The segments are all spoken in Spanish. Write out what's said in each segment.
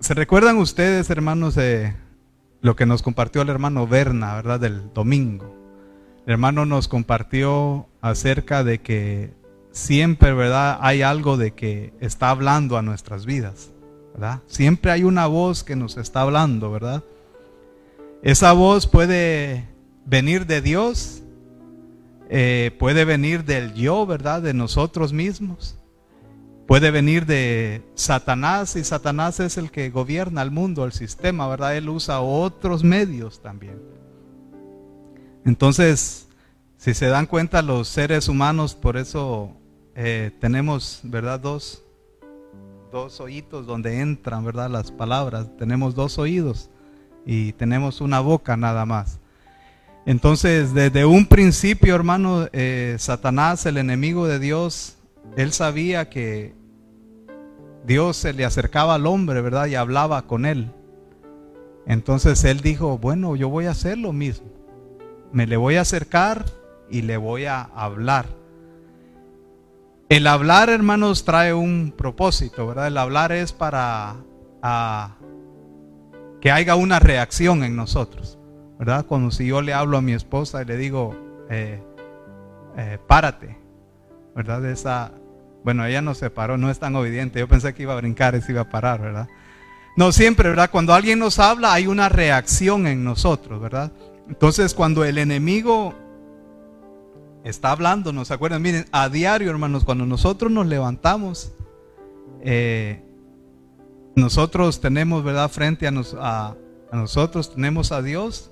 ¿Se recuerdan ustedes, hermanos, de lo que nos compartió el hermano Berna, verdad, del domingo? El hermano nos compartió acerca de que siempre, ¿verdad? Hay algo de que está hablando a nuestras vidas, ¿verdad? Siempre hay una voz que nos está hablando, ¿verdad? Esa voz puede venir de Dios, eh, puede venir del yo, ¿verdad? De nosotros mismos. Puede venir de Satanás y Satanás es el que gobierna el mundo, el sistema, ¿verdad? Él usa otros medios también. Entonces, si se dan cuenta los seres humanos, por eso eh, tenemos, ¿verdad? Dos, dos oídos donde entran, ¿verdad? Las palabras. Tenemos dos oídos y tenemos una boca nada más. Entonces, desde un principio, hermano, eh, Satanás, el enemigo de Dios, él sabía que Dios se le acercaba al hombre, ¿verdad? Y hablaba con él. Entonces él dijo, bueno, yo voy a hacer lo mismo. Me le voy a acercar y le voy a hablar. El hablar, hermanos, trae un propósito, ¿verdad? El hablar es para que haya una reacción en nosotros, ¿verdad? Cuando si yo le hablo a mi esposa y le digo, eh, eh, párate, ¿verdad? Esa, bueno, ella no se paró, no es tan obediente. Yo pensé que iba a brincar y se iba a parar, ¿verdad? No siempre, ¿verdad? Cuando alguien nos habla hay una reacción en nosotros, ¿verdad? Entonces cuando el enemigo está hablando, ¿nos acuerdan? Miren, a diario, hermanos, cuando nosotros nos levantamos, eh, nosotros tenemos, ¿verdad? Frente a, a, nosotros tenemos a Dios,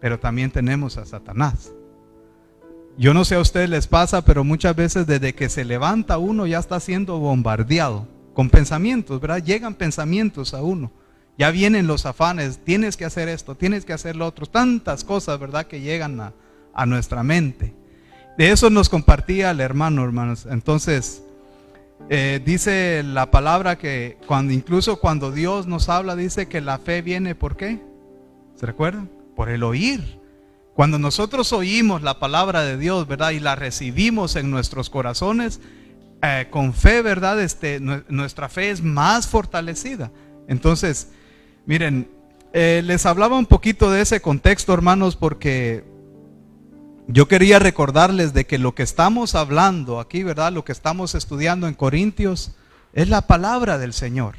pero también tenemos a Satanás. Yo no sé a ustedes les pasa, pero muchas veces desde que se levanta uno ya está siendo bombardeado con pensamientos, ¿verdad? Llegan pensamientos a uno. Ya vienen los afanes, tienes que hacer esto, tienes que hacer lo otro, tantas cosas, ¿verdad? Que llegan a, nuestra mente. De eso nos compartía el hermano, hermanos. Entonces, eh, dice la palabra que cuando incluso cuando Dios nos habla, dice que la fe viene por qué? ¿Se recuerdan? Por el oír. Cuando nosotros oímos la palabra de Dios, ¿verdad? Y la recibimos en nuestros corazones, eh, con fe, ¿verdad? Este, nuestra fe es más fortalecida. Entonces, miren, eh, les hablaba un poquito de ese contexto, hermanos, porque yo quería recordarles de que lo que estamos hablando aquí, ¿verdad? Lo que estamos estudiando en Corintios es la palabra del Señor.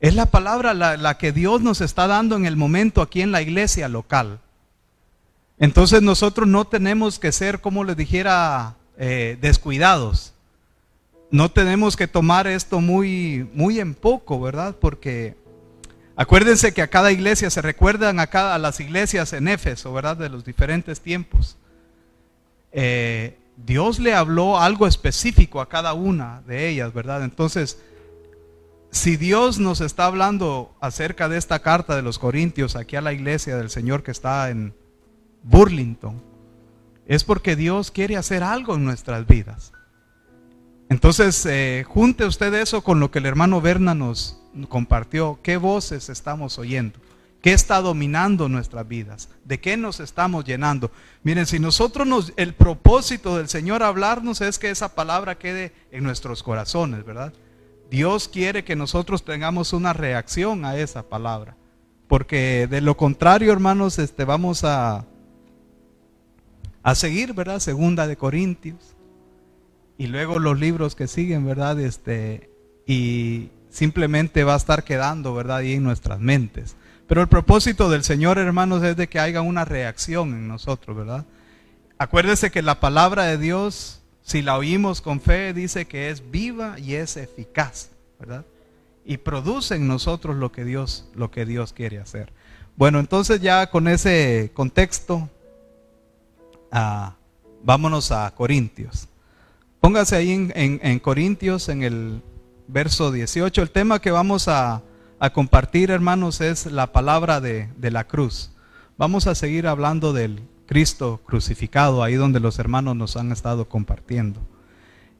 Es la palabra la, que Dios nos está dando en el momento aquí en la iglesia local. Entonces nosotros no tenemos que ser, como les dijera, eh, descuidados. No tenemos que tomar esto muy, muy en poco, ¿verdad? Porque Acuérdense que a cada iglesia se recuerdan a, cada, a las iglesias en Éfeso, ¿verdad? De los diferentes tiempos. Eh, Dios le habló algo específico a cada una de ellas, ¿verdad? Entonces, si Dios nos está hablando acerca de esta carta de los Corintios aquí a la iglesia del Señor que está en Burlington, es porque Dios quiere hacer algo en nuestras vidas. Entonces, eh, junte usted eso con lo que el hermano Berna nos, compartió, qué voces estamos oyendo, qué está dominando nuestras vidas, de qué nos estamos llenando. Miren, si nosotros nos, el propósito del Señor hablarnos es que esa palabra quede en nuestros corazones, ¿verdad? Dios quiere que nosotros tengamos una reacción a esa palabra, porque de lo contrario, hermanos, este, vamos a, a seguir, ¿verdad? Segunda de Corintios y luego los libros que siguen, ¿verdad? Este, y simplemente va a estar quedando, ¿verdad? Ahí en nuestras mentes. Pero el propósito del Señor, hermanos, es de que haya una reacción en nosotros, ¿verdad? Acuérdese que la palabra de Dios, si la oímos con fe, dice que es viva y es eficaz, ¿verdad? Y produce en nosotros lo que Dios, lo que Dios quiere hacer. Bueno, entonces ya con ese contexto, vámonos a Corintios. Póngase ahí en Corintios, en el verso 18. El tema que vamos a, compartir, hermanos, es la palabra de, la cruz. Vamos a seguir hablando del Cristo crucificado, ahí donde los hermanos nos han estado compartiendo.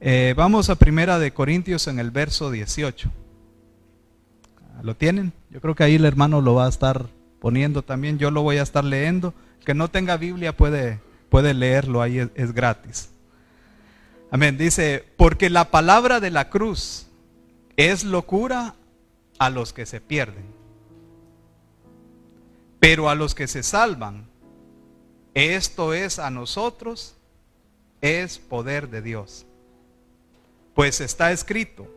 Eh, vamos a primera de Corintios en el verso 18. ¿Lo tienen? Yo creo que ahí el hermano lo va a estar poniendo también. Yo lo voy a estar leyendo. El que no tenga Biblia puede, puede leerlo, ahí es gratis. Amén. Dice, porque la palabra de la cruz es locura a los que se pierden. Pero a los que se salvan, esto es a nosotros, es poder de Dios. Pues está escrito,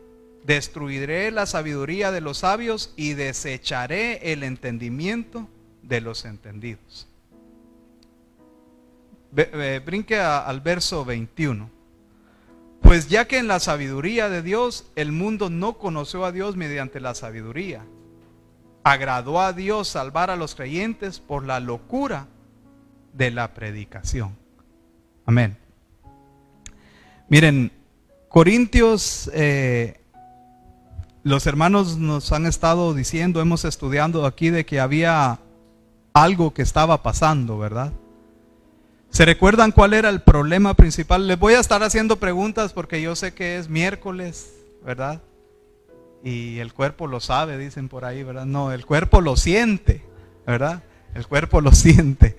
destruiré la sabiduría de los sabios y desecharé el entendimiento de los entendidos. Brinque al verso 21. Pues ya que en la sabiduría de Dios el mundo no conoció a Dios mediante la sabiduría, agradó a Dios salvar a los creyentes por la locura de la predicación. Amén. Miren, Corintios, eh, los hermanos nos han estado diciendo, hemos estudiado aquí de que había algo que estaba pasando, ¿verdad? ¿Se recuerdan cuál era el problema principal? Les voy a estar haciendo preguntas porque yo sé que es miércoles, ¿verdad? Y el cuerpo lo sabe, dicen por ahí, ¿verdad? No, el cuerpo lo siente, ¿verdad? El cuerpo lo siente.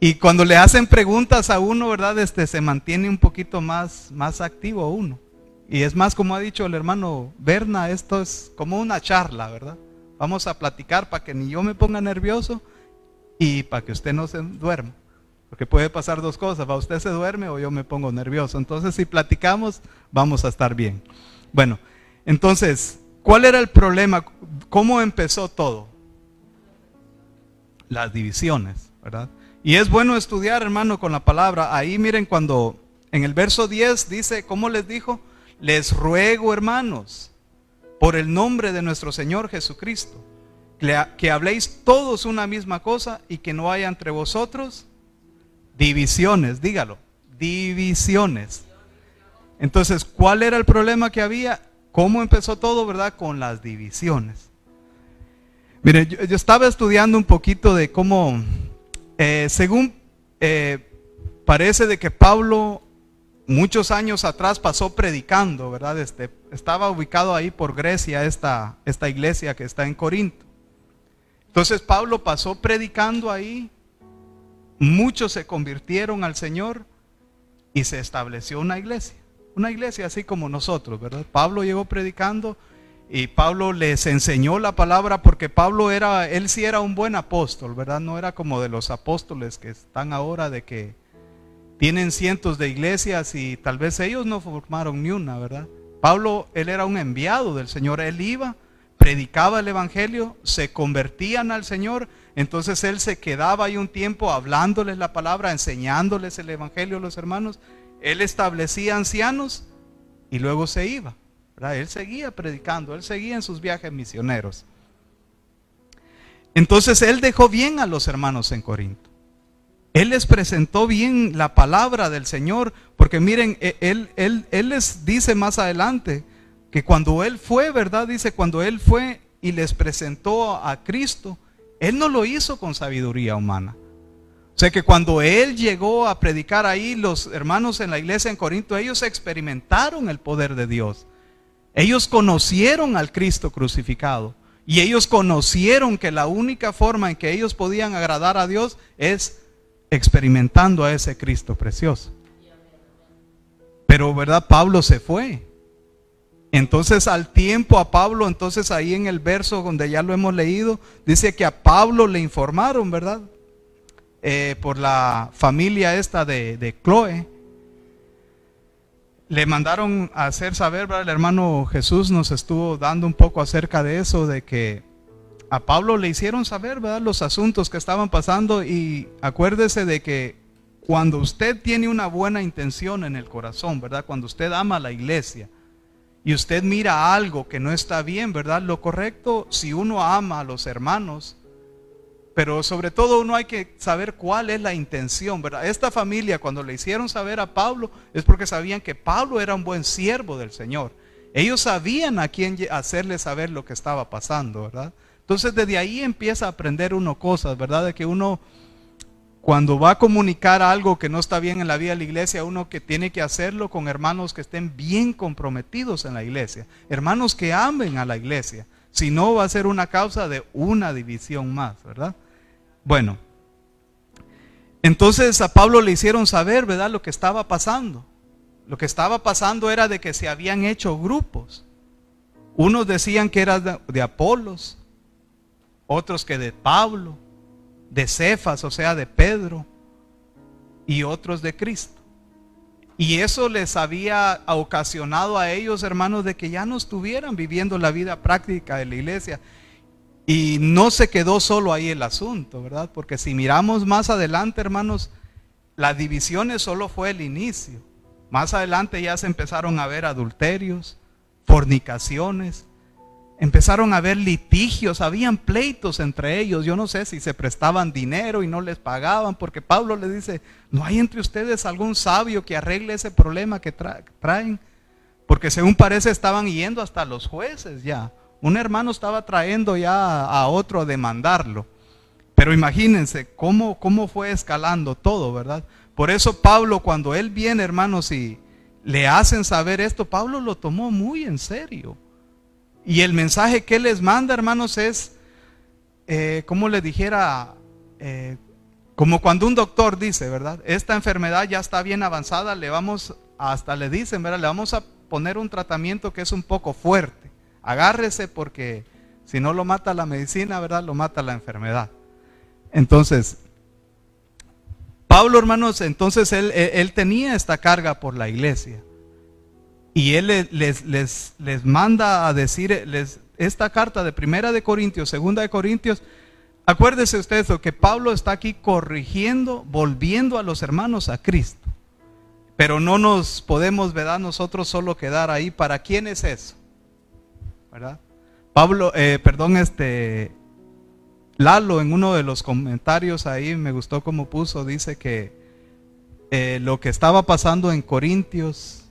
Y cuando le hacen preguntas a uno, ¿verdad? Este se mantiene un poquito más, más activo uno. Y es más, como ha dicho el hermano Berna, esto es como una charla, ¿verdad? Vamos a platicar para que ni yo me ponga nervioso y para que usted no se duerma. Porque puede pasar dos cosas, va usted se duerme o yo me pongo nervioso. Entonces, si platicamos, vamos a estar bien. Bueno, entonces, ¿cuál era el problema? ¿Cómo empezó todo? Las divisiones, ¿verdad? Y es bueno estudiar, hermano, con la palabra. Ahí miren cuando en el verso 10 dice, ¿cómo les dijo? Les ruego, hermanos, por el nombre de nuestro Señor Jesucristo, que habléis todos una misma cosa y que no haya entre vosotros Divisiones, dígalo. Divisiones. Entonces, ¿cuál era el problema que había? ¿Cómo empezó todo, verdad? Con las divisiones. Mire, yo, estaba estudiando un poquito de cómo, eh, según eh, parece de que Pablo muchos años atrás pasó predicando, ¿verdad? Este, estaba ubicado ahí por Grecia, esta, esta iglesia que está en Corinto. Entonces Pablo pasó predicando ahí Muchos se convirtieron al Señor y se estableció una iglesia. Una iglesia así como nosotros, ¿verdad? Pablo llegó predicando y Pablo les enseñó la palabra porque Pablo era, él sí era un buen apóstol, ¿verdad? No era como de los apóstoles que están ahora de que tienen cientos de iglesias y tal vez ellos no formaron ni una, ¿verdad? Pablo, él era un enviado del Señor, él iba, predicaba el Evangelio, se convertían al Señor entonces él se quedaba ahí un tiempo hablándoles la palabra, enseñándoles el Evangelio a los hermanos. Él establecía ancianos y luego se iba. Él seguía predicando, él seguía en sus viajes misioneros. Entonces él dejó bien a los hermanos en Corinto. Él les presentó bien la palabra del Señor, porque miren, e, él, él, él les dice más adelante que cuando él fue, ¿verdad? Dice, cuando él fue y les presentó a Cristo, él no lo hizo con sabiduría humana. O sea que cuando él llegó a predicar ahí, los hermanos en la iglesia en Corinto, ellos experimentaron el poder de Dios. Ellos conocieron al Cristo crucificado. Y ellos conocieron que la única forma en que ellos podían agradar a Dios es experimentando a ese Cristo precioso. Pero, ¿verdad? Pablo se fue. Entonces al tiempo a Pablo, entonces ahí en el verso donde ya lo hemos leído, dice que a Pablo le informaron, ¿verdad? Eh, por la familia esta de, de, Chloe. Le mandaron a hacer saber, ¿verdad? El hermano Jesús nos estuvo dando un poco acerca de eso, de que a Pablo le hicieron saber, ¿verdad? Los asuntos que estaban pasando y acuérdese de que cuando usted tiene una buena intención en el corazón, ¿verdad? Cuando usted ama a la iglesia, y usted mira algo que no está bien, ¿verdad? Lo correcto, si uno ama a los hermanos, pero sobre todo uno hay que saber cuál es la intención, ¿verdad? Esta familia cuando le hicieron saber a Pablo es porque sabían que Pablo era un buen siervo del Señor. Ellos sabían a quién hacerle saber lo que estaba pasando, ¿verdad? Entonces desde ahí empieza a aprender uno cosas, ¿verdad? De que uno cuando va a comunicar algo que no está bien en la vida de la iglesia, uno que tiene que hacerlo con hermanos que estén bien comprometidos en la iglesia, hermanos que amen a la iglesia. Si no, va a ser una causa de una división más, ¿verdad? Bueno, entonces a Pablo le hicieron saber, ¿verdad? Lo que estaba pasando. Lo que estaba pasando era de que se habían hecho grupos. Unos decían que era de Apolos, otros que de Pablo, de Cefas, o sea, de Pedro, y otros de Cristo. Y eso les había ocasionado a ellos, hermanos, de que ya no estuvieran viviendo la vida práctica de la iglesia. Y no se quedó solo ahí el asunto, ¿verdad? Porque si miramos más adelante, hermanos, las divisiones solo fue el inicio. Más adelante ya se empezaron a ver adulterios, fornicaciones, empezaron a haber litigios, habían pleitos entre ellos. Yo no sé si se prestaban dinero y no les pagaban, porque Pablo le dice, ¿no hay entre ustedes algún sabio que arregle ese problema que traen? Porque según parece estaban yendo hasta los jueces ya. Un hermano estaba trayendo ya a otro a demandarlo. Pero imagínense cómo, cómo fue escalando todo, ¿verdad? Por eso Pablo, cuando él viene, hermanos, y le hacen saber esto, Pablo lo tomó muy en serio. Y el mensaje que les manda, hermanos, es, eh, como le dijera, eh, como cuando un doctor dice, ¿verdad? Esta enfermedad ya está bien avanzada, le vamos, hasta le dicen, ¿verdad? Le vamos a poner un tratamiento que es un poco fuerte. Agárrese porque si no lo mata la medicina, ¿verdad? Lo mata la enfermedad. Entonces, Pablo, hermanos, entonces él, él, tenía esta carga por la iglesia. Y él les, les, les manda a decir les, esta carta de Primera de Corintios, Segunda de Corintios. Acuérdese ustedes que Pablo está aquí corrigiendo, volviendo a los hermanos a Cristo. Pero no nos podemos, ¿verdad? Nosotros solo quedar ahí. ¿Para quién es eso? ¿Verdad? Pablo, eh, perdón, este, Lalo en uno de los comentarios ahí me gustó como puso, dice que eh, lo que estaba pasando en Corintios,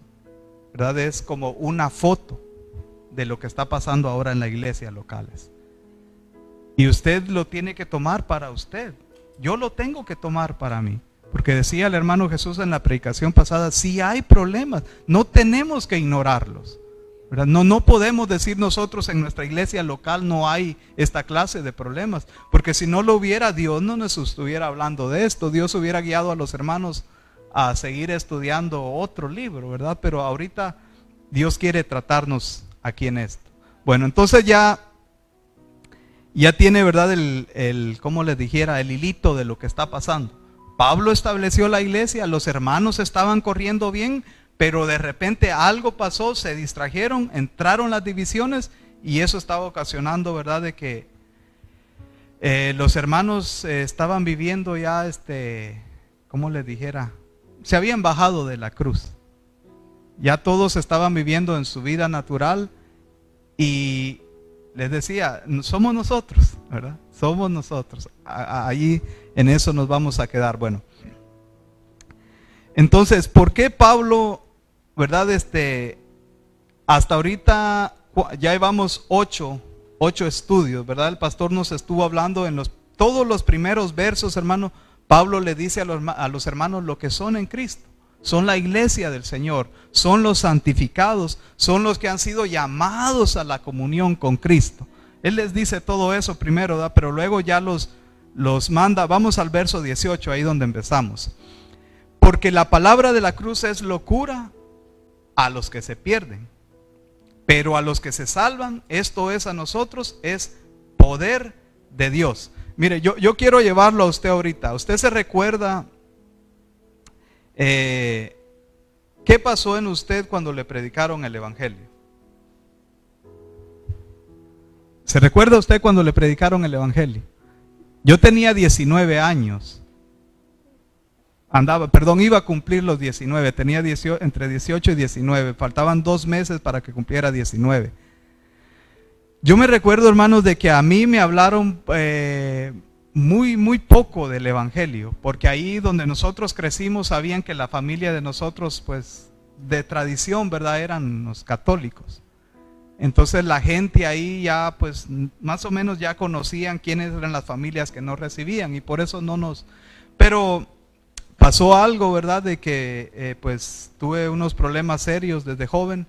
Es como una foto de lo que está pasando ahora en la iglesia locales. Y usted lo tiene que tomar para usted. Yo lo tengo que tomar para mí. Porque decía el hermano Jesús en la predicación pasada, si hay problemas, no tenemos que ignorarlos. No, no podemos decir nosotros en nuestra iglesia local no hay esta clase de problemas, porque si no lo hubiera, Dios no nos estuviera hablando de esto, Dios hubiera guiado a los hermanos a seguir estudiando otro libro, ¿verdad? Pero ahorita Dios quiere tratarnos aquí en esto. Bueno, entonces ya, ya tiene, ¿verdad? El, como les dijera, el hilito de lo que está pasando. Pablo estableció la iglesia, los hermanos estaban corriendo bien, pero de repente algo pasó, se distrajeron, entraron las divisiones y eso estaba ocasionando, ¿verdad?, de que eh, los hermanos eh, estaban viviendo ya, este, ¿cómo les dijera? Se habían bajado de la cruz. Ya todos estaban viviendo en su vida natural y les decía, somos nosotros, ¿verdad? Somos nosotros. Allí en eso nos vamos a quedar. Bueno, entonces, ¿por qué Pablo ¿verdad? Este, hasta ahorita ya llevamos ocho, ocho estudios, ¿verdad? El pastor nos estuvo hablando en los, todos los primeros versos, hermano. Pablo le dice a los, a los hermanos lo que son en Cristo. Son la iglesia del Señor, son los santificados, son los que han sido llamados a la comunión con Cristo. Él les dice todo eso primero, pero luego ya los, los manda. Vamos al verso 18, ahí donde empezamos. Porque la palabra de la cruz es locura a los que se pierden. Pero a los que se salvan, esto es a nosotros, es poder de Dios. Mire, yo, yo quiero llevarlo a usted ahorita. ¿Usted se recuerda eh, qué pasó en usted cuando le predicaron el Evangelio? ¿Se recuerda usted cuando le predicaron el Evangelio? Yo tenía 19 años andaba, perdón, iba a cumplir los 19, tenía entre 18 y 19, faltaban dos meses para que cumpliera 19. Yo me recuerdo, hermanos, de que a mí me hablaron eh, muy, muy poco del Evangelio, porque ahí donde nosotros crecimos sabían que la familia de nosotros, pues, de tradición, ¿verdad? Eran los católicos. Entonces la gente ahí ya, pues, más o menos ya conocían quiénes eran las familias que no recibían y por eso no nos... Pero pasó algo, ¿verdad? De que eh, pues tuve unos problemas serios desde joven.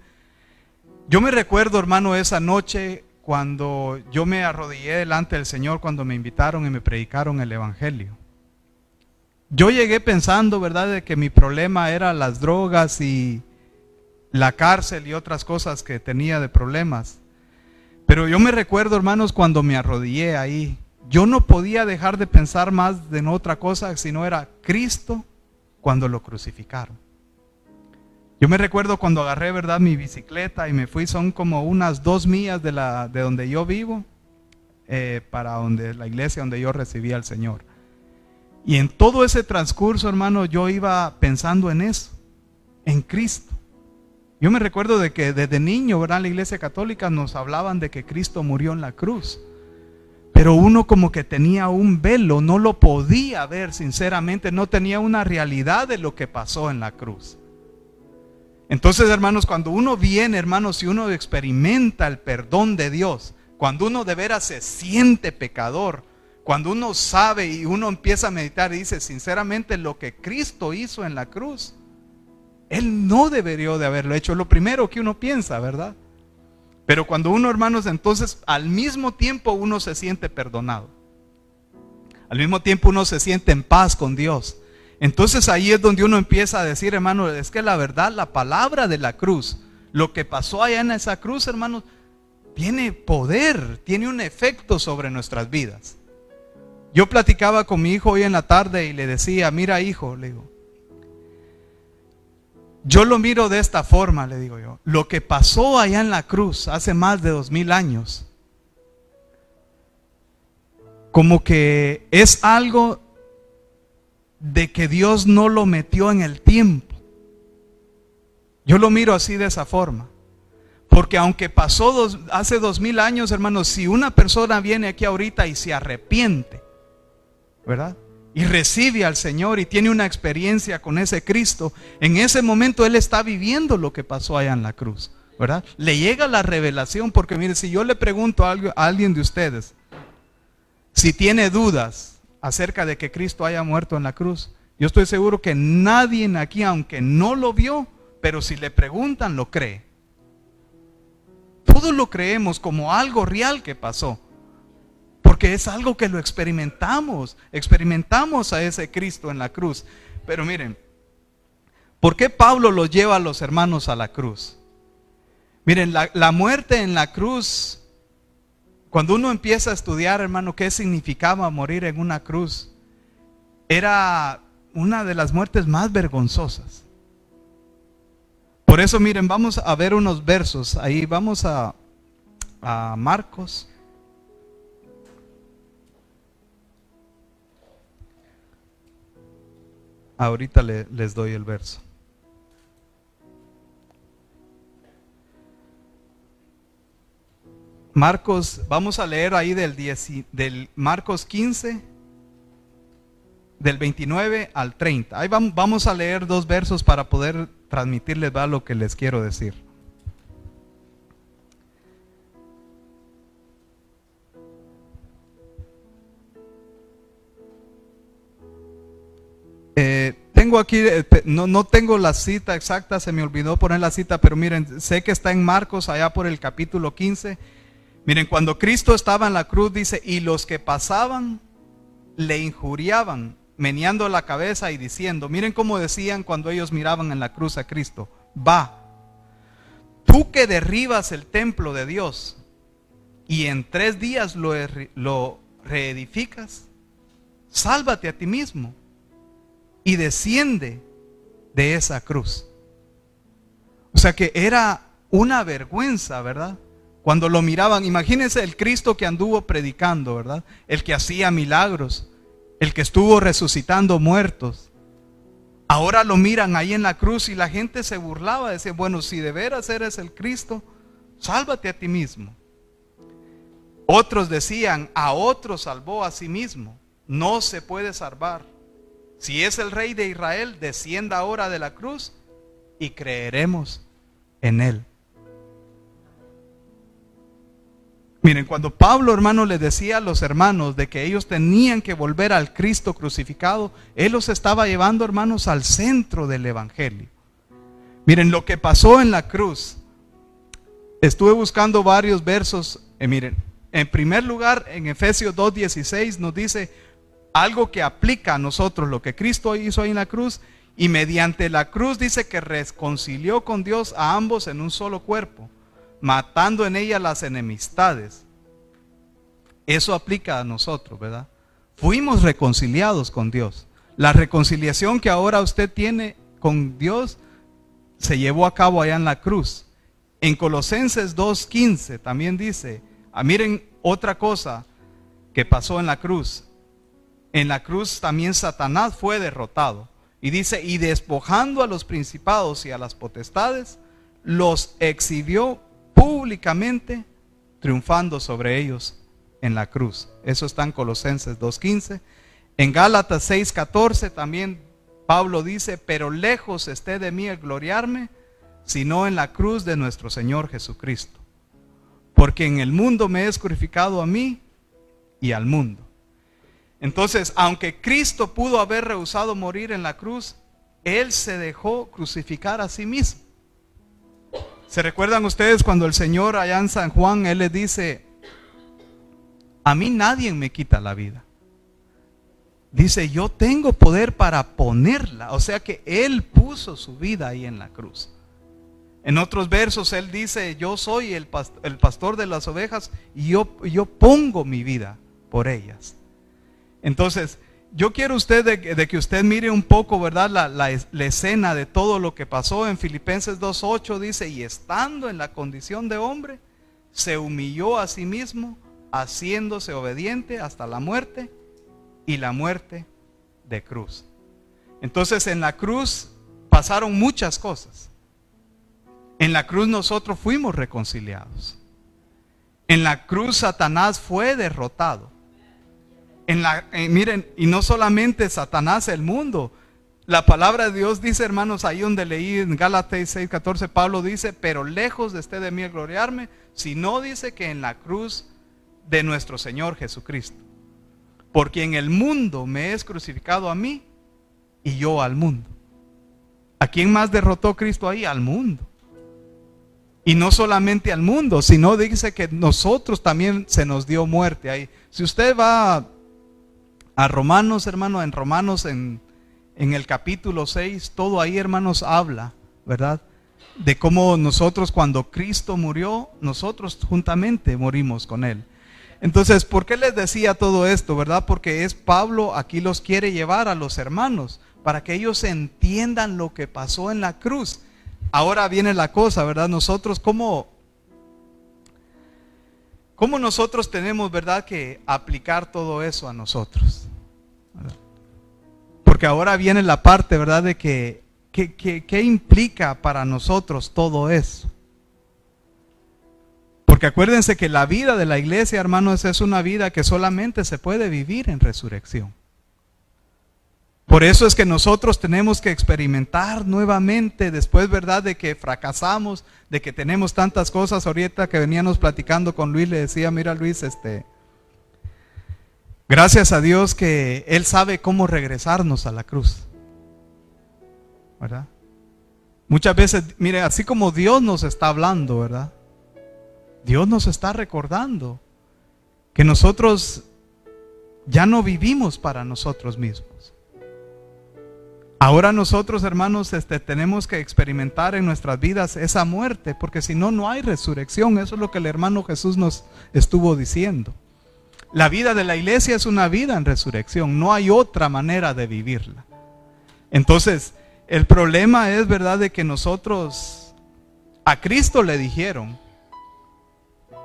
Yo me recuerdo, hermano, esa noche cuando yo me arrodillé delante del Señor, cuando me invitaron y me predicaron el Evangelio. Yo llegué pensando, ¿verdad?, de que mi problema era las drogas y la cárcel y otras cosas que tenía de problemas. Pero yo me recuerdo, hermanos, cuando me arrodillé ahí, yo no podía dejar de pensar más de otra cosa sino era Cristo cuando lo crucificaron. Yo me recuerdo cuando agarré, ¿verdad?, mi bicicleta y me fui, son como unas dos millas de, la, de donde yo vivo, eh, para donde, la iglesia donde yo recibí al Señor. Y en todo ese transcurso, hermano, yo iba pensando en eso, en Cristo. Yo me recuerdo de que desde niño, ¿verdad? La iglesia católica nos hablaban de que Cristo murió en la cruz. Pero uno como que tenía un velo, no lo podía ver sinceramente, no tenía una realidad de lo que pasó en la cruz. Entonces, hermanos, cuando uno viene, hermanos, y uno experimenta el perdón de Dios, cuando uno de veras se siente pecador, cuando uno sabe y uno empieza a meditar y dice, sinceramente, lo que Cristo hizo en la cruz, él no debería de haberlo hecho. Lo primero que uno piensa, ¿verdad? Pero cuando uno, hermanos, entonces al mismo tiempo uno se siente perdonado. Al mismo tiempo uno se siente en paz con Dios. Entonces ahí es donde uno empieza a decir, hermano, es que la verdad, la palabra de la cruz, lo que pasó allá en esa cruz, hermanos, tiene poder, tiene un efecto sobre nuestras vidas. Yo platicaba con mi hijo hoy en la tarde y le decía, mira hijo, le digo, yo lo miro de esta forma, le digo yo. Lo que pasó allá en la cruz hace más de dos mil años, como que es algo de que Dios no lo metió en el tiempo. Yo lo miro así de esa forma. Porque aunque pasó hace dos mil años, hermanos, si una persona viene aquí ahorita y se arrepiente, ¿verdad? y recibe al Señor y tiene una experiencia con ese Cristo, en ese momento Él está viviendo lo que pasó allá en la cruz, ¿verdad? Le llega la revelación porque mire, si yo le pregunto a alguien de ustedes, si tiene dudas acerca de que Cristo haya muerto en la cruz, yo estoy seguro que nadie aquí, aunque no lo vio, pero si le preguntan, lo cree. Todos lo creemos como algo real que pasó. Porque es algo que lo experimentamos. Experimentamos a ese Cristo en la cruz. Pero miren, ¿por qué Pablo los lleva a los hermanos a la cruz? Miren, la, la muerte en la cruz, cuando uno empieza a estudiar, hermano, qué significaba morir en una cruz, era una de las muertes más vergonzosas. Por eso, miren, vamos a ver unos versos. Ahí vamos a, a Marcos Ahorita les doy el verso. Marcos, vamos a leer ahí del, del Marcos 15, del 29 al 30. Ahí vamos a leer dos versos para poder transmitirles lo que les quiero decir. Eh, tengo aquí, eh, no, no, tengo la cita exacta, se me olvidó poner la cita, pero miren, sé que está en Marcos, allá por el capítulo 15. Miren, cuando Cristo estaba en la cruz, dice, y los que pasaban le injuriaban, meneando la cabeza y diciendo, miren cómo decían cuando ellos miraban en la cruz a Cristo, va, tú que derribas el templo de Dios y en tres días lo, lo reedificas, sálvate a ti mismo y desciende de esa cruz. O sea que era una vergüenza, ¿verdad? Cuando lo miraban, imagínense el Cristo que anduvo predicando, ¿verdad? El que hacía milagros, el que estuvo resucitando muertos. Ahora lo miran ahí en la cruz y la gente se burlaba, decía, bueno, si de veras eres el Cristo, sálvate a ti mismo. Otros decían, a otros salvó a sí mismo, no se puede salvar. Si es el rey de Israel, descienda ahora de la cruz y creeremos en él. Miren, cuando Pablo, hermano, le decía a los hermanos de que ellos tenían que volver al Cristo crucificado, él los estaba llevando, hermanos, al centro del Evangelio. Miren, lo que pasó en la cruz, estuve buscando varios versos, eh, miren, en primer lugar, en Efesios 2.16 nos dice, algo que aplica a nosotros lo que Cristo hizo ahí en la cruz y mediante la cruz dice que reconcilió con Dios a ambos en un solo cuerpo, matando en ella las enemistades. Eso aplica a nosotros, ¿verdad? Fuimos reconciliados con Dios. La reconciliación que ahora usted tiene con Dios se llevó a cabo allá en la cruz. En Colosenses 2.15 también dice, ah, miren otra cosa que pasó en la cruz. En la cruz también Satanás fue derrotado. Y dice, y despojando a los principados y a las potestades, los exhibió públicamente, triunfando sobre ellos en la cruz. Eso está en Colosenses 2.15. En Gálatas 6.14 también Pablo dice, pero lejos esté de mí el gloriarme, sino en la cruz de nuestro Señor Jesucristo. Porque en el mundo me es crucificado a mí y al mundo. Entonces, aunque Cristo pudo haber rehusado morir en la cruz, Él se dejó crucificar a sí mismo. ¿Se recuerdan ustedes cuando el Señor allá en San Juan, Él le dice, a mí nadie me quita la vida? Dice, yo tengo poder para ponerla. O sea que Él puso su vida ahí en la cruz. En otros versos Él dice, yo soy el, pastor de las ovejas y yo, yo pongo mi vida por ellas. Entonces, yo quiero usted de, que usted mire un poco, ¿verdad? La, la, escena de todo lo que pasó en Filipenses 2.8 dice, y estando en la condición de hombre, se humilló a sí mismo, haciéndose obediente hasta la muerte y la muerte de cruz. Entonces en la cruz pasaron muchas cosas. En la cruz nosotros fuimos reconciliados. En la cruz Satanás fue derrotado. En la, eh, miren, y no solamente Satanás, el mundo. La palabra de Dios dice, hermanos, ahí donde leí en Gálatas 6:14, Pablo dice, pero lejos de este de mí gloriarme, no dice que en la cruz de nuestro Señor Jesucristo. Porque en el mundo me es crucificado a mí y yo al mundo. ¿A quién más derrotó Cristo ahí? Al mundo. Y no solamente al mundo, sino dice que nosotros también se nos dio muerte ahí. Si usted va a Romanos, hermano, en Romanos en, en el capítulo 6, todo ahí, hermanos, habla, ¿verdad? De cómo nosotros cuando Cristo murió, nosotros juntamente morimos con Él. Entonces, ¿por qué les decía todo esto, verdad? Porque es Pablo aquí los quiere llevar a los hermanos para que ellos entiendan lo que pasó en la cruz. Ahora viene la cosa, ¿verdad? Nosotros, ¿cómo, cómo nosotros tenemos, ¿verdad?, que aplicar todo eso a nosotros. Porque ahora viene la parte, ¿verdad?, de que, ¿qué implica para nosotros todo eso? Porque acuérdense que la vida de la iglesia, hermanos, es una vida que solamente se puede vivir en resurrección. Por eso es que nosotros tenemos que experimentar nuevamente, después, ¿verdad?, de que fracasamos, de que tenemos tantas cosas. Ahorita que veníamos platicando con Luis, le decía, mira Luis, este, gracias a Dios que Él sabe cómo regresarnos a la cruz. ¿Verdad? Muchas veces, mire, así como Dios nos está hablando, ¿verdad? Dios nos está recordando que nosotros ya no vivimos para nosotros mismos. Ahora nosotros, hermanos, este, tenemos que experimentar en nuestras vidas esa muerte, porque si no, no hay resurrección. Eso es lo que el hermano Jesús nos estuvo diciendo. La vida de la iglesia es una vida en resurrección, no hay otra manera de vivirla. Entonces, el problema es, ¿verdad?, de que nosotros a Cristo le dijeron,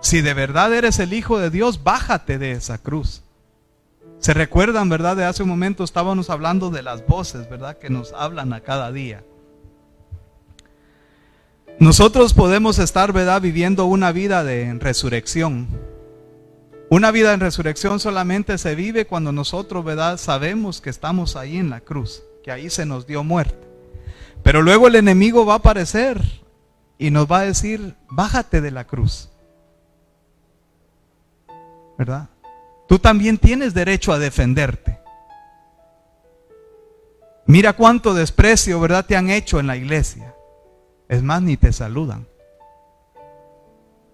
si de verdad eres el Hijo de Dios, bájate de esa cruz. Se recuerdan, ¿verdad? De hace un momento estábamos hablando de las voces, ¿verdad? Que nos hablan a cada día. Nosotros podemos estar, ¿verdad? Viviendo una vida de resurrección. Una vida en resurrección solamente se vive cuando nosotros, ¿verdad? Sabemos que estamos ahí en la cruz, que ahí se nos dio muerte. Pero luego el enemigo va a aparecer y nos va a decir, bájate de la cruz. ¿verdad? Tú también tienes derecho a defenderte. Mira cuánto desprecio, ¿verdad? Te han hecho en la iglesia. Es más, ni te saludan.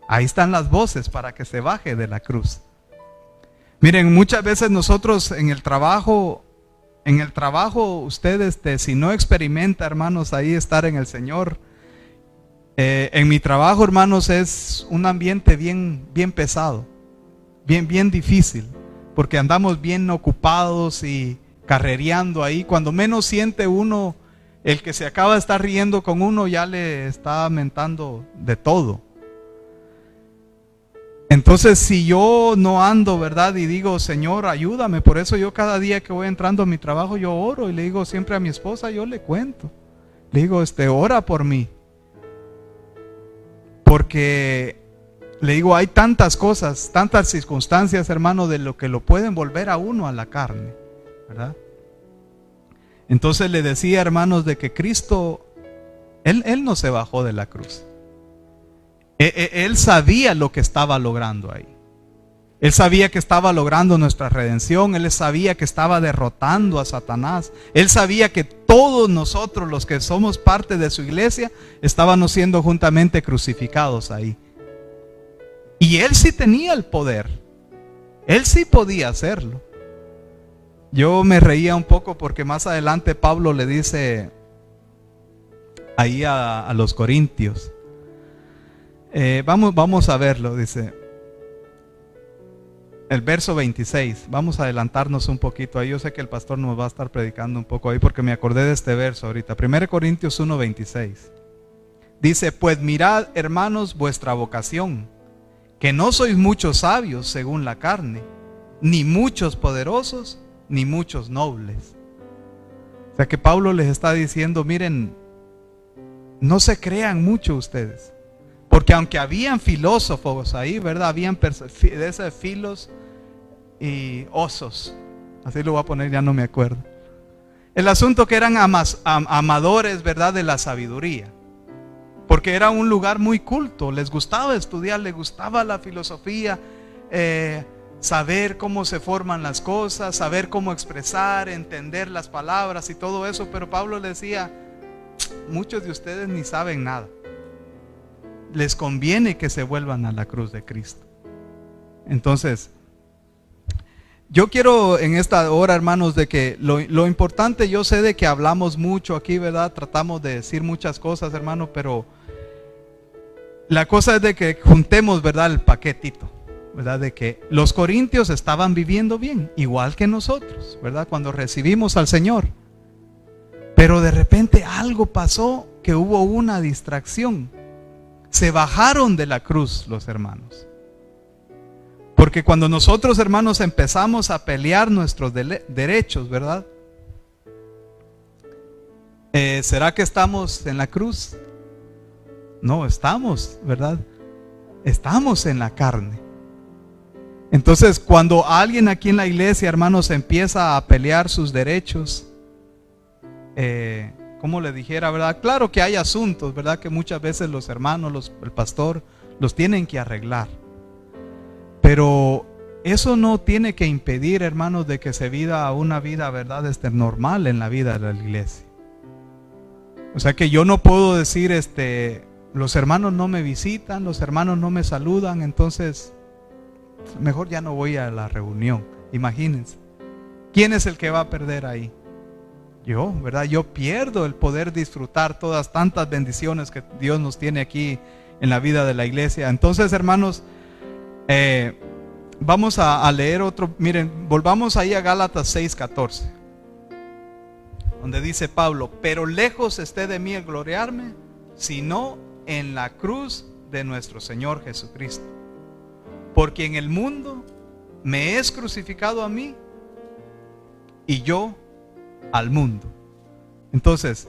Ahí están las voces para que se baje de la cruz. Miren, muchas veces nosotros en el trabajo, en el trabajo, ustedes, este, si no experimenta, hermanos, ahí estar en el Señor, Eh, en mi trabajo, hermanos, es un ambiente bien, bien pesado, bien, bien difícil, porque andamos bien ocupados y carrereando ahí. Cuando menos siente uno, el que se acaba de estar riendo con uno ya le está mentando de todo. Entonces, si yo no ando, ¿verdad? Y digo, Señor, ayúdame. Por eso yo cada día que voy entrando a mi trabajo, yo oro y le digo siempre a mi esposa, yo le cuento. Le digo, este, ora por mí. Porque le digo, hay tantas cosas, tantas circunstancias, hermano, de lo que lo pueden volver a uno a la carne, ¿verdad? Entonces le decía, hermanos, de que Cristo, Él, él no se bajó de la cruz. E, e, él sabía lo que estaba logrando ahí. Él sabía que estaba logrando nuestra redención. Él sabía que estaba derrotando a Satanás. Él sabía que todos nosotros, los que somos parte de su iglesia, estábamos siendo juntamente crucificados ahí. Y él sí tenía el poder. Él sí podía hacerlo. Yo me reía un poco porque más adelante Pablo le dice ahí a, los corintios, eh, vamos, vamos a verlo, dice. El verso 26, vamos a adelantarnos un poquito ahí. Yo sé que el pastor nos va a estar predicando un poco ahí porque me acordé de este verso ahorita. 1 Corintios 1, 26. Dice, pues mirad hermanos vuestra vocación, que no sois muchos sabios según la carne, ni muchos poderosos, ni muchos nobles. O sea que Pablo les está diciendo, miren, no se crean mucho ustedes. Porque aunque habían filósofos ahí, ¿verdad? Habían de esos filos y osos. Así lo voy a poner, ya no me acuerdo. El asunto que eran amadores, ¿verdad? De la sabiduría. Porque era un lugar muy culto. Les gustaba estudiar, les gustaba la filosofía. Eh, saber cómo se forman las cosas, saber cómo expresar, entender las palabras y todo eso. Pero Pablo le decía, muchos de ustedes ni saben nada les conviene que se vuelvan a la cruz de Cristo. Entonces, yo quiero en esta hora, hermanos, de que lo, importante, yo sé de que hablamos mucho aquí, ¿verdad? Tratamos de decir muchas cosas, hermano, pero la cosa es de que juntemos, ¿verdad? El paquetito, ¿verdad? De que los corintios estaban viviendo bien, igual que nosotros, ¿verdad? Cuando recibimos al Señor. Pero de repente algo pasó que hubo una distracción se bajaron de la cruz los hermanos. Porque cuando nosotros hermanos empezamos a pelear nuestros derechos, ¿verdad? Eh, ¿Será que estamos en la cruz? No, estamos, ¿verdad? Estamos en la carne. Entonces, cuando alguien aquí en la iglesia, hermanos, empieza a pelear sus derechos, eh, como le dijera, ¿verdad? Claro que hay asuntos, ¿verdad? Que muchas veces los hermanos, el pastor, los tienen que arreglar. Pero eso no tiene que impedir, hermanos, de que se viva una vida, ¿verdad? Este, normal en la vida de la iglesia. O sea que yo no puedo decir, este, los hermanos no me visitan, los hermanos no me saludan, entonces mejor ya no voy a la reunión. Imagínense. ¿Quién es el que va a perder ahí? yo, ¿verdad? Yo pierdo el poder disfrutar todas tantas bendiciones que Dios nos tiene aquí en la vida de la iglesia. Entonces, hermanos, eh, vamos a, leer otro, miren, volvamos ahí a Gálatas 6:14, donde dice Pablo, pero lejos esté de mí el gloriarme, sino en la cruz de nuestro Señor Jesucristo. Porque en el mundo me es crucificado a mí y yo al mundo. Entonces,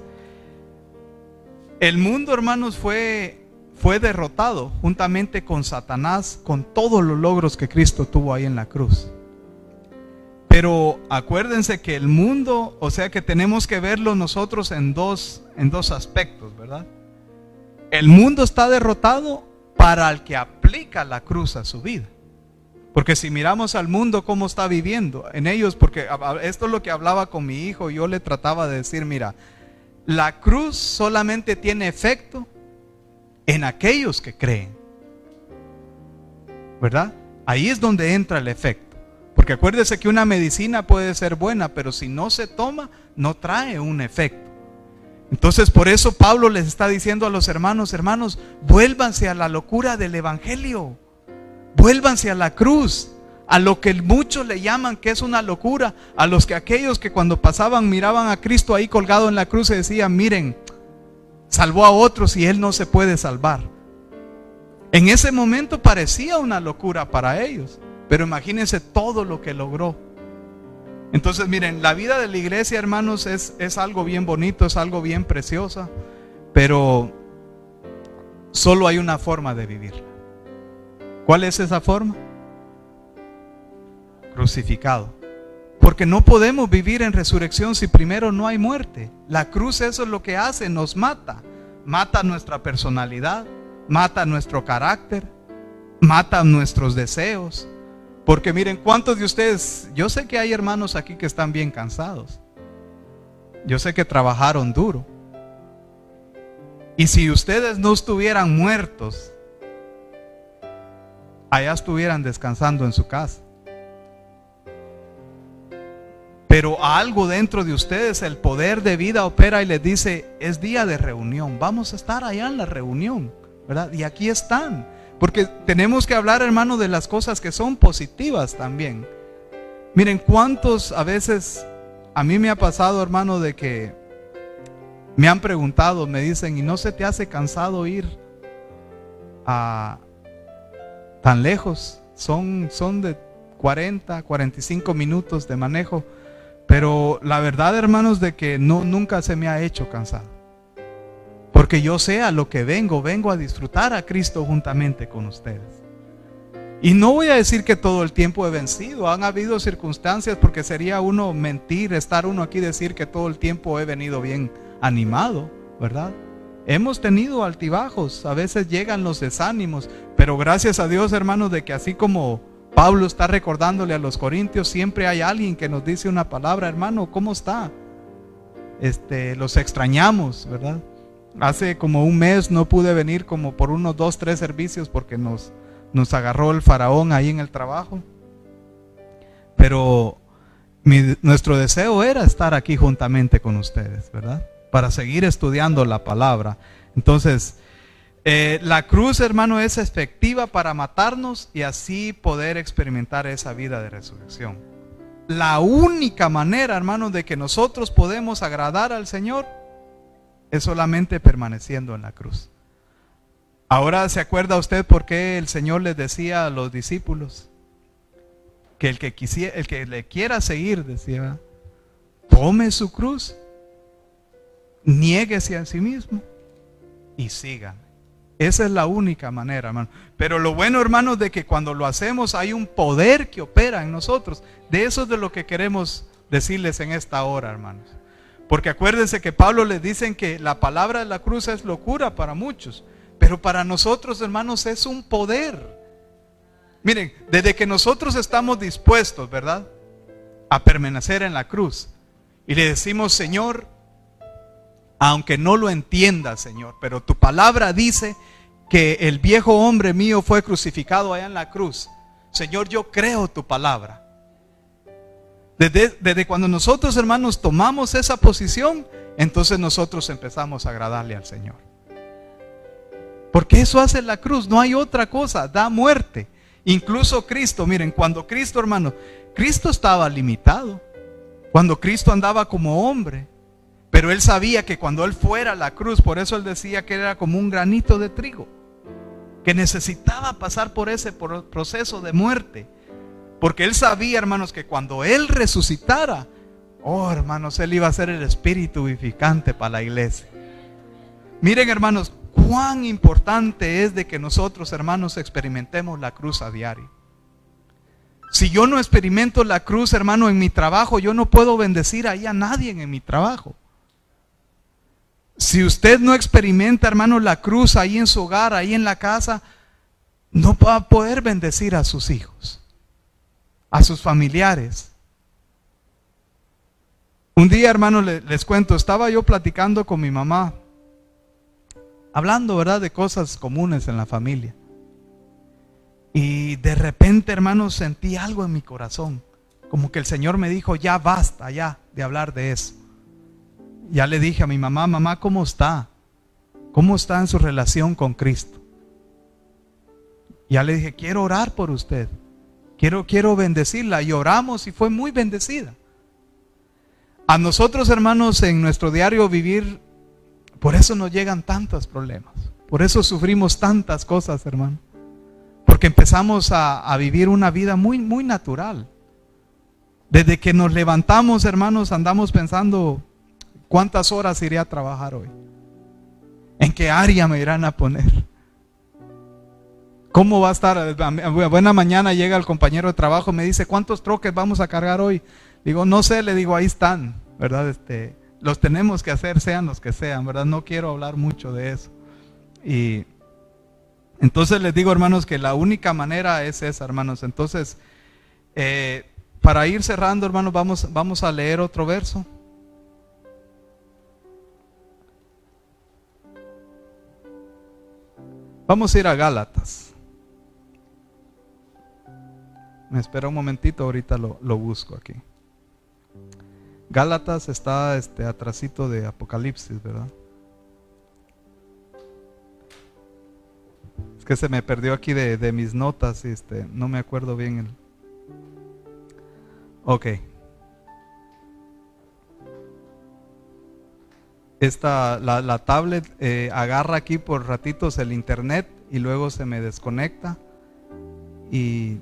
el mundo, hermanos, fue, fue derrotado juntamente con Satanás, con todos los logros que Cristo tuvo ahí en la cruz. Pero acuérdense que el mundo, o sea que tenemos que verlo nosotros en dos, en dos aspectos, ¿verdad? El mundo está derrotado para el que aplica la cruz a su vida. Porque si miramos al mundo cómo está viviendo, en ellos, porque esto es lo que hablaba con mi hijo, yo le trataba de decir, mira, la cruz solamente tiene efecto en aquellos que creen. ¿Verdad? Ahí es donde entra el efecto. Porque acuérdese que una medicina puede ser buena, pero si no se toma, no trae un efecto. Entonces por eso Pablo les está diciendo a los hermanos, hermanos, vuélvanse a la locura del Evangelio, vuélvanse a la cruz, a lo que muchos le llaman que es una locura, a los que aquellos que cuando pasaban miraban a Cristo ahí colgado en la cruz y decían, miren, salvó a otros y él no se puede salvar. En ese momento parecía una locura para ellos, pero imagínense todo lo que logró. Entonces, miren, la vida de la iglesia, hermanos, es, es algo bien bonito, es algo bien preciosa, pero solo hay una forma de vivirla. ¿Cuál es esa forma? Crucificado. Porque no podemos vivir en resurrección si primero no hay muerte. La cruz eso es lo que hace, nos mata. Mata nuestra personalidad, mata nuestro carácter, mata nuestros deseos. Porque miren, ¿cuántos de ustedes, yo sé que hay hermanos aquí que están bien cansados. Yo sé que trabajaron duro. Y si ustedes no estuvieran muertos, allá estuvieran descansando en su casa. Pero algo dentro de ustedes, el poder de vida opera y les dice, es día de reunión, vamos a estar allá en la reunión. Y aquí están. Porque tenemos que hablar, hermano, de las cosas que son positivas también. Miren, cuántos a veces a mí me ha pasado, hermano, de que me han preguntado, me dicen, ¿y no se te hace cansado ir a tan lejos? Son, son de 40, 45 minutos de manejo. Pero la verdad, hermanos, de que no, nunca se me ha hecho cansado. Porque yo sé a lo que vengo, vengo a disfrutar a Cristo juntamente con ustedes. Y no voy a decir que todo el tiempo he vencido, han habido circunstancias porque sería uno mentir, estar uno aquí decir que todo el tiempo he venido bien animado, ¿verdad? Hemos tenido altibajos, a veces llegan los desánimos, pero gracias a Dios, hermanos, de que así como Pablo está recordándole a los corintios, siempre hay alguien que nos dice una palabra, hermano, ¿cómo está? Este, los extrañamos, ¿verdad? Hace como un mes no pude venir como por unos dos, tres servicios porque nos, nos agarró el faraón ahí en el trabajo. Pero nuestro deseo era estar aquí juntamente con ustedes, ¿verdad? Para seguir estudiando la palabra. Entonces, eh, la cruz, hermano, es efectiva para matarnos y así poder experimentar esa vida de resurrección. La única manera, hermano, de que nosotros podemos agradar al Señor es solamente permaneciendo en la cruz. Ahora se acuerda usted por qué el Señor les decía a los discípulos que el que quisiera, el que le quiera seguir, decía, tome su cruz, niéguese a sí mismo y siga. Esa es la única manera, hermano. Pero lo bueno, hermanos, de que cuando lo hacemos hay un poder que opera en nosotros. De eso es de lo que queremos decirles en esta hora, hermanos. Porque acuérdense que Pablo les dicen que la palabra de la cruz es locura para muchos, pero para nosotros, hermanos, es un poder. Miren, desde que nosotros estamos dispuestos, ¿verdad? A permanecer en la cruz y le decimos, Señor, aunque no lo entienda, Señor, pero tu palabra dice que el viejo hombre mío fue crucificado allá en la cruz. Señor, yo creo tu palabra. Desde, cuando nosotros, hermanos, tomamos esa posición, entonces nosotros empezamos a agradarle al Señor. Porque eso hace la cruz, no hay otra cosa, da muerte. Incluso Cristo, miren, cuando Cristo, hermano, Cristo estaba limitado. Cuando Cristo andaba como hombre, pero él sabía que cuando él fuera a la cruz, por eso él decía que era como un granito de trigo, que necesitaba pasar por ese proceso de muerte. Porque él sabía, hermanos, que cuando él resucitara, oh, hermanos, él iba a ser el espíritu vivificante para la iglesia. Miren, hermanos, cuán importante es de que nosotros, hermanos, experimentemos la cruz a diario. Si yo no experimento la cruz, hermano, en mi trabajo, yo no puedo bendecir ahí a nadie en mi trabajo. Si usted no experimenta, hermano, la cruz ahí en su hogar, ahí en la casa, no va a poder bendecir a sus hijos a sus familiares. Un día, hermano, les, cuento, estaba yo platicando con mi mamá, hablando, ¿verdad?, de cosas comunes en la familia. Y de repente, hermano, sentí algo en mi corazón, como que el Señor me dijo, ya basta, ya, de hablar de eso. ya le dije a mi mamá, mamá, ¿cómo está? ¿Cómo está en su relación con Cristo? Ya le dije, quiero orar por usted. Quiero, quiero bendecirla. Y oramos y fue muy bendecida. A nosotros, hermanos, en nuestro diario vivir, por eso nos llegan tantos problemas. Por eso sufrimos tantas cosas, hermano. Porque empezamos a, a vivir una vida muy, muy natural. Desde que nos levantamos, hermanos, andamos pensando cuántas horas iré a trabajar hoy. ¿En qué área me irán a poner? ¿Cómo va a estar? Buena mañana llega el compañero de trabajo, me dice, ¿cuántos troques vamos a cargar hoy? Digo, no sé, le digo, ahí están, ¿verdad? Este, los tenemos que hacer, sean los que sean, ¿verdad? No quiero hablar mucho de eso. Y entonces les digo, hermanos, que la única manera es esa, hermanos. Entonces, eh, para ir cerrando, hermanos, vamos, vamos a leer otro verso. Vamos a ir a Gálatas. Me espera un momentito, ahorita lo, lo busco aquí. Gálatas está este atrasito de Apocalipsis, ¿verdad? Es que se me perdió aquí de, de mis notas este, no me acuerdo bien el, Ok. Esta, la, tablet eh, agarra aquí por ratitos el internet y luego se me desconecta y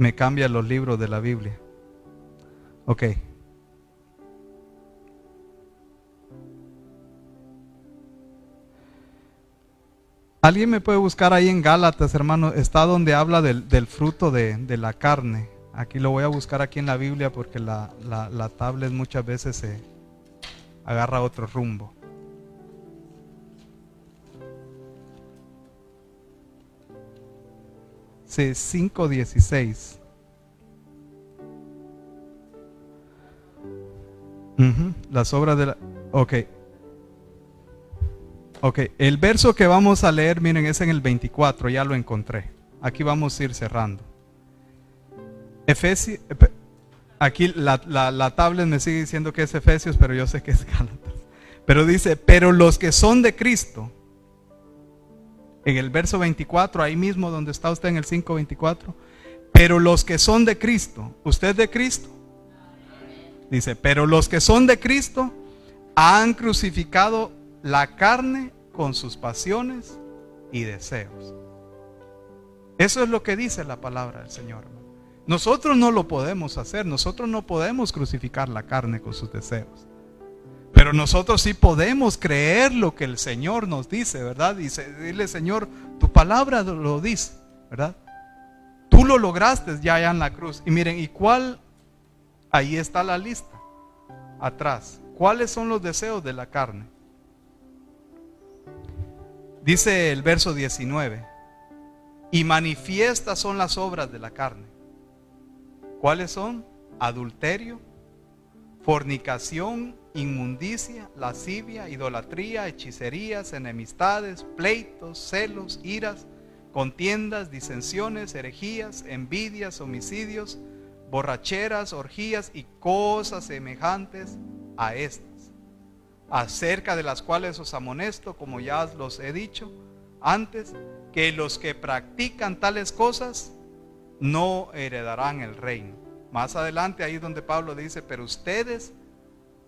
me cambia los libros de la Biblia. Ok. Alguien me puede buscar ahí en Gálatas, hermano. Está donde habla del, del fruto de, de la carne. Aquí lo voy a buscar aquí en la Biblia porque la, la, tablet muchas veces se agarra otro rumbo. Sí, 5.16. Las obras de la... Ok. Ok, el verso que vamos a leer, miren, es en el 24, ya lo encontré. Aquí vamos a ir cerrando. Efesios, aquí la, la, tablet me sigue diciendo que es Efesios, pero yo sé que es Gálatas. Pero dice, pero los que son de Cristo, en el verso 24, ahí mismo donde está usted en el 5.24, pero los que son de Cristo, ¿usted de Cristo? Dice, pero los que son de Cristo han crucificado la carne con sus pasiones y deseos. Eso es lo que dice la palabra del Señor. Nosotros no lo podemos hacer, nosotros no podemos crucificar la carne con sus deseos. Pero nosotros sí podemos creer lo que el Señor nos dice, ¿verdad? Dice, dile Señor, tu palabra lo dice, ¿verdad? Tú lo lograste ya allá en la cruz. Y miren, ¿y cuál? Ahí está la lista, atrás. ¿Cuáles son los deseos de la carne? Dice el verso 19, y manifiestas son las obras de la carne ¿Cuáles son? Adulterio, fornicación, inmundicia, lascivia, idolatría, hechicerías, enemistades, pleitos, celos, iras, contiendas, disensiones, herejías, envidias, homicidios, borracheras, orgías y cosas semejantes a estas, acerca de las cuales os amonesto, como ya los he dicho antes, que los que practican tales cosas no heredarán el reino. Más adelante ahí donde Pablo dice, pero ustedes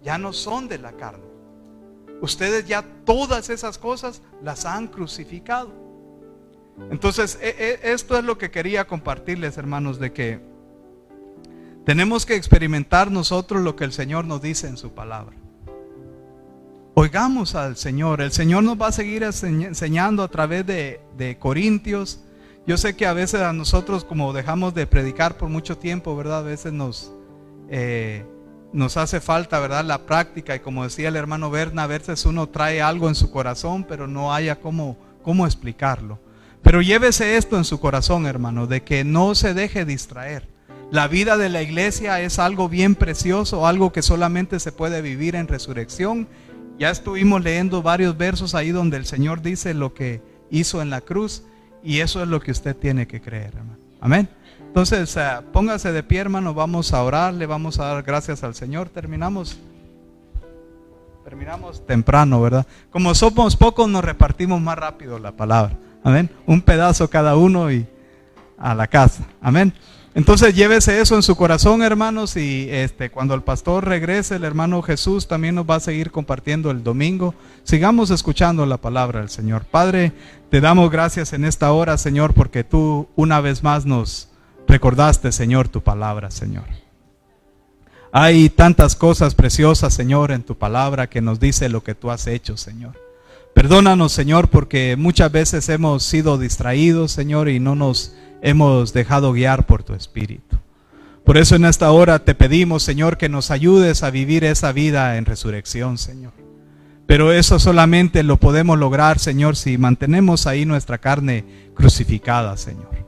ya no son de la carne. Ustedes ya todas esas cosas las han crucificado. Entonces, e, e, esto es lo que quería compartirles, hermanos, de que tenemos que experimentar nosotros lo que el Señor nos dice en su palabra. Oigamos al Señor. El Señor nos va a seguir enseñando a través de, de Corintios, yo sé que a veces a nosotros como dejamos de predicar por mucho tiempo, ¿verdad? A veces nos, eh, nos hace falta, ¿verdad? La práctica y como decía el hermano Berna, a veces uno trae algo en su corazón, pero no haya cómo, cómo explicarlo. Pero llévese esto en su corazón, hermano, de que no se deje distraer. La vida de la iglesia es algo bien precioso, algo que solamente se puede vivir en resurrección. Ya estuvimos leyendo varios versos ahí donde el Señor dice lo que hizo en la cruz. Y eso es lo que usted tiene que creer, hermano. Amén. Entonces, eh, póngase de pie, hermano. Vamos a orar, le vamos a dar gracias al Señor. Terminamos. terminamos temprano, ¿verdad? Como somos pocos, nos repartimos más rápido la palabra. Amén. Un pedazo cada uno y a la casa. Amén. Entonces llévese eso en su corazón, hermanos, y este cuando el pastor regrese, el hermano Jesús también nos va a seguir compartiendo el domingo. Sigamos escuchando la palabra del Señor. Padre, te damos gracias en esta hora, Señor, porque tú una vez más nos recordaste, Señor, tu palabra, Señor. Hay tantas cosas preciosas, Señor, en tu palabra que nos dice lo que tú has hecho, Señor. Perdónanos, Señor, porque muchas veces hemos sido distraídos, Señor, y no nos hemos dejado guiar por tu Espíritu. Por eso en esta hora te pedimos, Señor, que nos ayudes a vivir esa vida en resurrección, Señor. Pero eso solamente lo podemos lograr, Señor, si mantenemos ahí nuestra carne crucificada, Señor.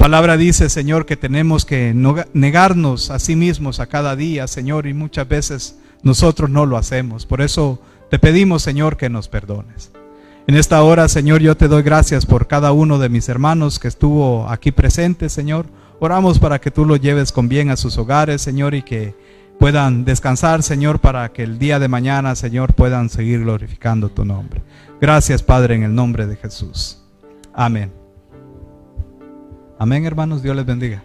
Palabra dice, Señor, que tenemos que negarnos a sí mismos a cada día, Señor, y muchas veces nosotros no lo hacemos. Por eso te pedimos, Señor, que nos perdones. En esta hora, Señor, yo te doy gracias por cada uno de mis hermanos que estuvo aquí presente, Señor. Oramos para que tú los lleves con bien a sus hogares, Señor, y que puedan descansar, Señor, para que el día de mañana, Señor, puedan seguir glorificando tu nombre. Gracias, Padre, en el nombre de Jesús. Amén. Amén, hermanos. Dios les bendiga.